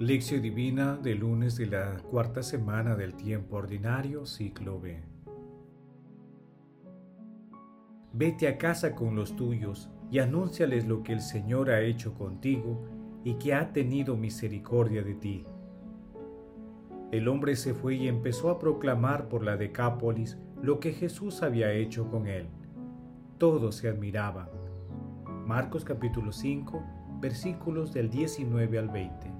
Lección Divina de lunes de la cuarta semana del tiempo ordinario, ciclo B. Vete a casa con los tuyos y anúnciales lo que el Señor ha hecho contigo y que ha tenido misericordia de ti. El hombre se fue y empezó a proclamar por la Decápolis lo que Jesús había hecho con él. Todos se admiraban. Marcos capítulo 5, versículos del 19 al 20.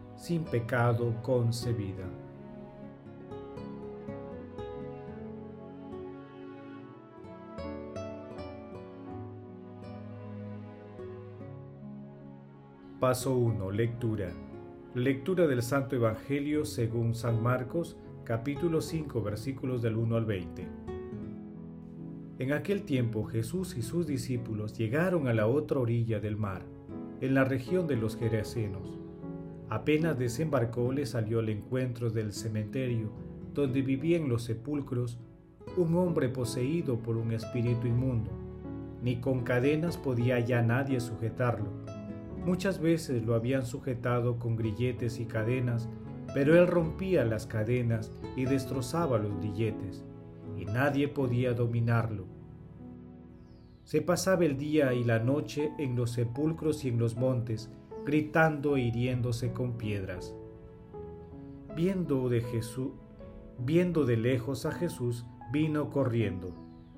sin pecado concebida. Paso 1. Lectura. Lectura del Santo Evangelio según San Marcos, capítulo 5, versículos del 1 al 20. En aquel tiempo Jesús y sus discípulos llegaron a la otra orilla del mar, en la región de los Gerasenos Apenas desembarcó le salió al encuentro del cementerio donde vivían los sepulcros un hombre poseído por un espíritu inmundo. Ni con cadenas podía ya nadie sujetarlo. Muchas veces lo habían sujetado con grilletes y cadenas, pero él rompía las cadenas y destrozaba los grilletes, y nadie podía dominarlo. Se pasaba el día y la noche en los sepulcros y en los montes, gritando e hiriéndose con piedras. Viendo de Jesús, viendo de lejos a Jesús, vino corriendo,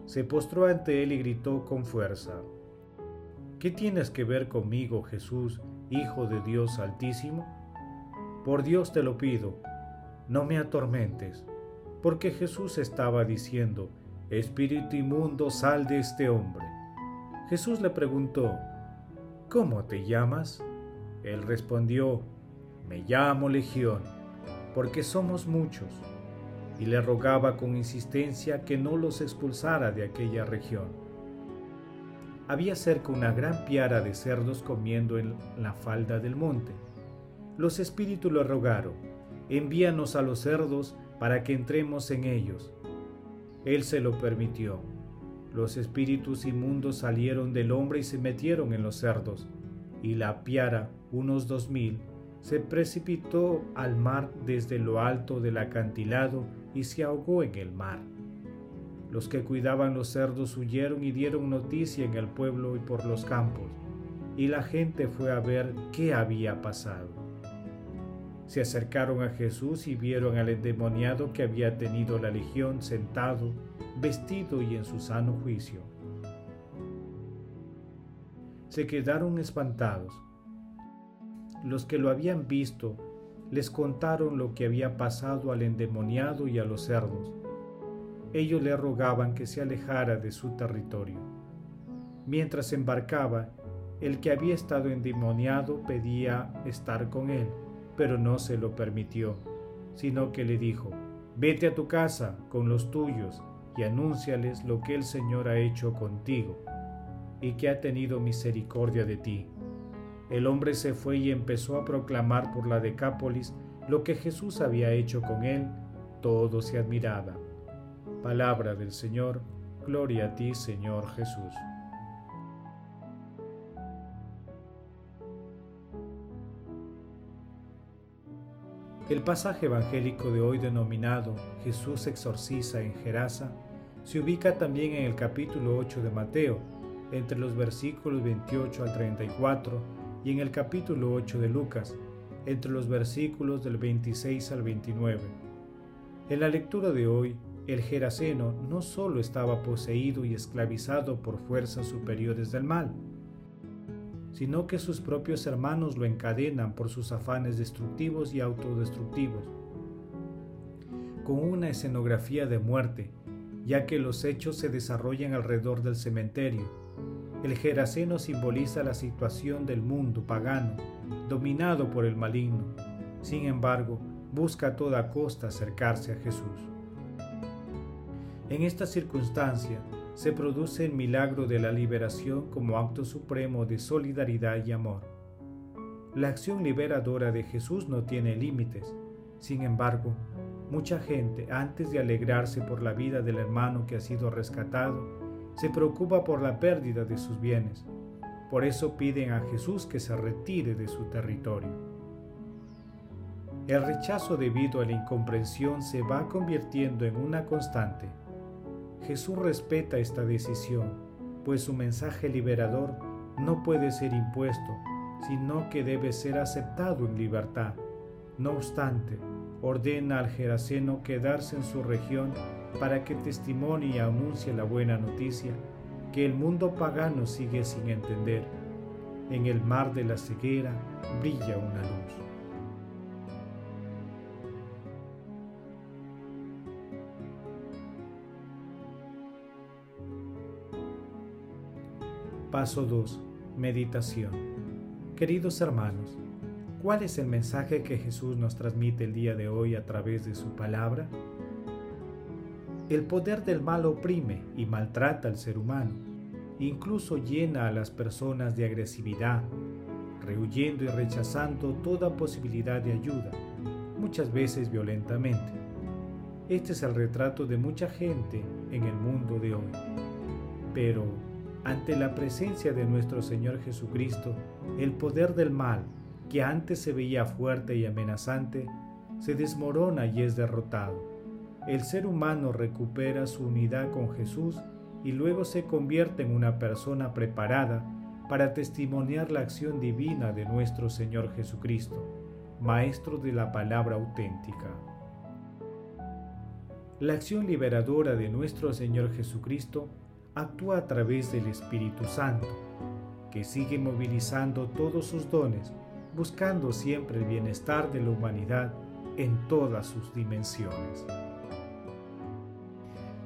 se postró ante él y gritó con fuerza: ¿Qué tienes que ver conmigo, Jesús, Hijo de Dios Altísimo? Por Dios te lo pido, no me atormentes, porque Jesús estaba diciendo, Espíritu inmundo, sal de este hombre. Jesús le preguntó, ¿Cómo te llamas? Él respondió, Me llamo Legión, porque somos muchos, y le rogaba con insistencia que no los expulsara de aquella región. Había cerca una gran piara de cerdos comiendo en la falda del monte. Los espíritus le rogaron, envíanos a los cerdos para que entremos en ellos. Él se lo permitió. Los espíritus inmundos salieron del hombre y se metieron en los cerdos, y la piara unos dos mil, se precipitó al mar desde lo alto del acantilado y se ahogó en el mar. Los que cuidaban los cerdos huyeron y dieron noticia en el pueblo y por los campos, y la gente fue a ver qué había pasado. Se acercaron a Jesús y vieron al endemoniado que había tenido la legión sentado, vestido y en su sano juicio. Se quedaron espantados los que lo habían visto les contaron lo que había pasado al endemoniado y a los cerdos. Ellos le rogaban que se alejara de su territorio. Mientras embarcaba, el que había estado endemoniado pedía estar con él, pero no se lo permitió, sino que le dijo, vete a tu casa con los tuyos y anúnciales lo que el Señor ha hecho contigo y que ha tenido misericordia de ti. El hombre se fue y empezó a proclamar por la Decápolis lo que Jesús había hecho con él. Todo se admiraba. Palabra del Señor, gloria a ti, Señor Jesús. El pasaje evangélico de hoy denominado Jesús exorciza en Gerasa se ubica también en el capítulo 8 de Mateo, entre los versículos 28 al 34 y en el capítulo 8 de Lucas, entre los versículos del 26 al 29. En la lectura de hoy, el Geraseno no solo estaba poseído y esclavizado por fuerzas superiores del mal, sino que sus propios hermanos lo encadenan por sus afanes destructivos y autodestructivos, con una escenografía de muerte, ya que los hechos se desarrollan alrededor del cementerio, El Geraseno simboliza la situación del mundo pagano, dominado por el maligno. Sin embargo, busca a toda costa acercarse a Jesús. En esta circunstancia se produce el milagro de la liberación como acto supremo de solidaridad y amor. La acción liberadora de Jesús no tiene límites. Sin embargo, mucha gente, antes de alegrarse por la vida del hermano que ha sido rescatado, se preocupa por la pérdida de sus bienes. Por eso piden a Jesús que se retire de su territorio. El rechazo debido a la incomprensión se va convirtiendo en una constante. Jesús respeta esta decisión, pues su mensaje liberador no puede ser impuesto, sino que debe ser aceptado en libertad. No obstante, ordena al Geraseno quedarse en su región para que testimonie y anuncie la buena noticia que el mundo pagano sigue sin entender. En el mar de la ceguera brilla una luz. Paso 2. Meditación. Queridos hermanos, ¿cuál es el mensaje que Jesús nos transmite el día de hoy a través de su palabra? El poder del mal oprime y maltrata al ser humano, incluso llena a las personas de agresividad, rehuyendo y rechazando toda posibilidad de ayuda, muchas veces violentamente. Este es el retrato de mucha gente en el mundo de hoy. Pero, ante la presencia de nuestro Señor Jesucristo, el poder del mal, que antes se veía fuerte y amenazante, se desmorona y es derrotado el ser humano recupera su unidad con Jesús y luego se convierte en una persona preparada para testimoniar la acción divina de nuestro Señor Jesucristo, Maestro de la palabra auténtica. La acción liberadora de nuestro Señor Jesucristo actúa a través del Espíritu Santo, que sigue movilizando todos sus dones, buscando siempre el bienestar de la humanidad en todas sus dimensiones.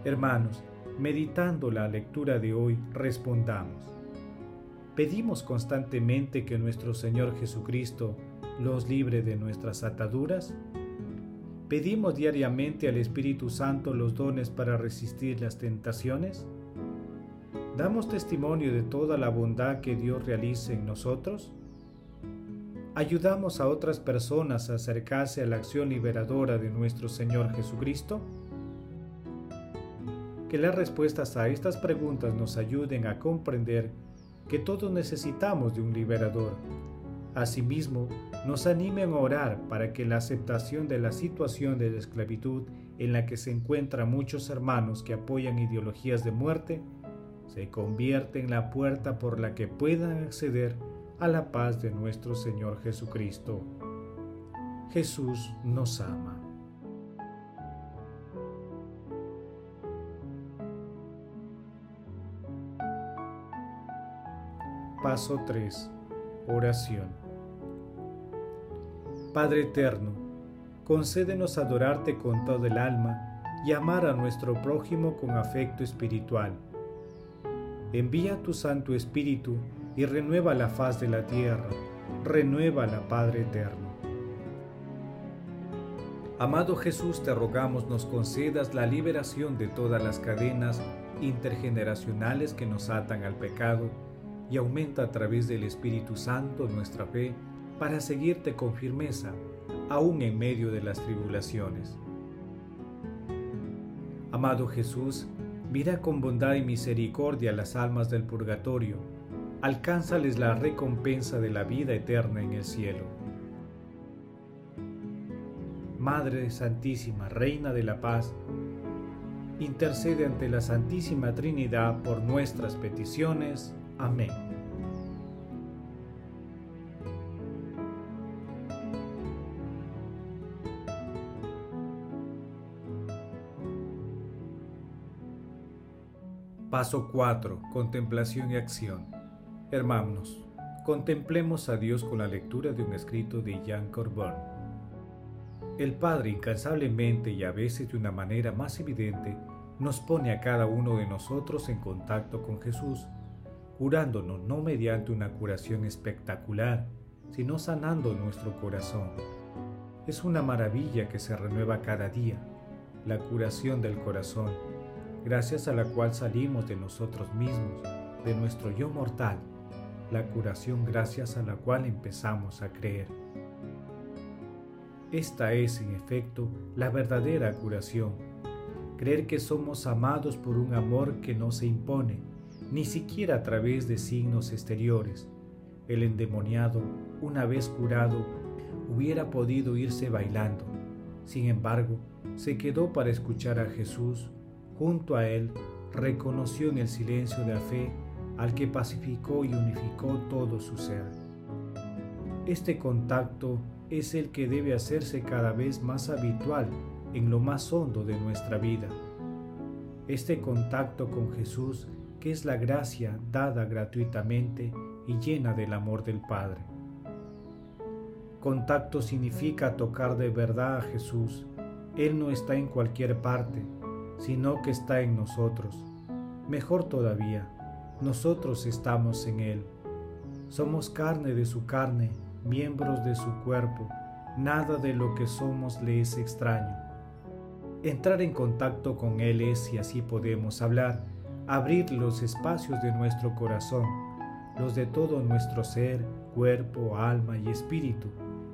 Hermanos, meditando la lectura de hoy, respondamos. ¿Pedimos constantemente que nuestro Señor Jesucristo los libre de nuestras ataduras? ¿Pedimos diariamente al Espíritu Santo los dones para resistir las tentaciones? ¿Damos testimonio de toda la bondad que Dios realiza en nosotros? ¿Ayudamos a otras personas a acercarse a la acción liberadora de nuestro Señor Jesucristo? Que las respuestas a estas preguntas nos ayuden a comprender que todos necesitamos de un liberador. Asimismo, nos animen a orar para que la aceptación de la situación de la esclavitud en la que se encuentran muchos hermanos que apoyan ideologías de muerte se convierta en la puerta por la que puedan acceder a la paz de nuestro Señor Jesucristo. Jesús nos ama. Paso 3. Oración. Padre eterno, concédenos adorarte con todo el alma y amar a nuestro prójimo con afecto espiritual. Envía tu Santo Espíritu y renueva la faz de la tierra, renueva la Padre eterno. Amado Jesús, te rogamos nos concedas la liberación de todas las cadenas intergeneracionales que nos atan al pecado y aumenta a través del Espíritu Santo nuestra fe para seguirte con firmeza, aún en medio de las tribulaciones. Amado Jesús, mira con bondad y misericordia las almas del purgatorio, alcánzales la recompensa de la vida eterna en el cielo. Madre Santísima, Reina de la Paz, intercede ante la Santísima Trinidad por nuestras peticiones. Amén. Paso 4. Contemplación y acción. Hermanos, contemplemos a Dios con la lectura de un escrito de Jean Corbin. El Padre incansablemente y a veces de una manera más evidente nos pone a cada uno de nosotros en contacto con Jesús curándonos no mediante una curación espectacular, sino sanando nuestro corazón. Es una maravilla que se renueva cada día, la curación del corazón, gracias a la cual salimos de nosotros mismos, de nuestro yo mortal, la curación gracias a la cual empezamos a creer. Esta es, en efecto, la verdadera curación, creer que somos amados por un amor que no se impone, ni siquiera a través de signos exteriores. El endemoniado, una vez curado, hubiera podido irse bailando. Sin embargo, se quedó para escuchar a Jesús. Junto a él, reconoció en el silencio de la fe al que pacificó y unificó todo su ser. Este contacto es el que debe hacerse cada vez más habitual en lo más hondo de nuestra vida. Este contacto con Jesús, que es la gracia dada gratuitamente y llena del amor del Padre. Contacto significa tocar de verdad a Jesús. Él no está en cualquier parte, sino que está en nosotros. Mejor todavía, nosotros estamos en Él. Somos carne de su carne, miembros de su cuerpo. Nada de lo que somos le es extraño. Entrar en contacto con Él es, si así podemos hablar, abrir los espacios de nuestro corazón, los de todo nuestro ser, cuerpo, alma y espíritu,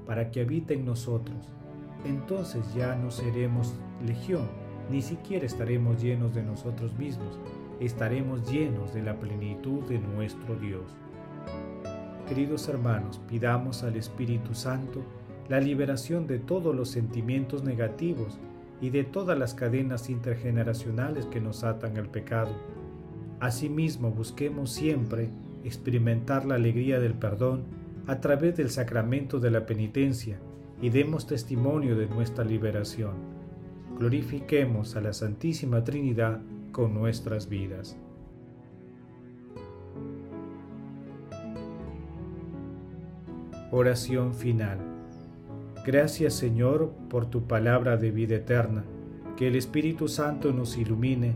para que habite en nosotros. Entonces ya no seremos legión, ni siquiera estaremos llenos de nosotros mismos, estaremos llenos de la plenitud de nuestro Dios. Queridos hermanos, pidamos al Espíritu Santo la liberación de todos los sentimientos negativos y de todas las cadenas intergeneracionales que nos atan al pecado. Asimismo, busquemos siempre experimentar la alegría del perdón a través del sacramento de la penitencia y demos testimonio de nuestra liberación. Glorifiquemos a la Santísima Trinidad con nuestras vidas. Oración final. Gracias Señor por tu palabra de vida eterna. Que el Espíritu Santo nos ilumine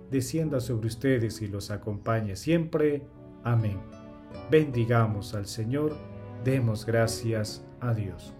descienda sobre ustedes y los acompañe siempre. Amén. Bendigamos al Señor, demos gracias a Dios.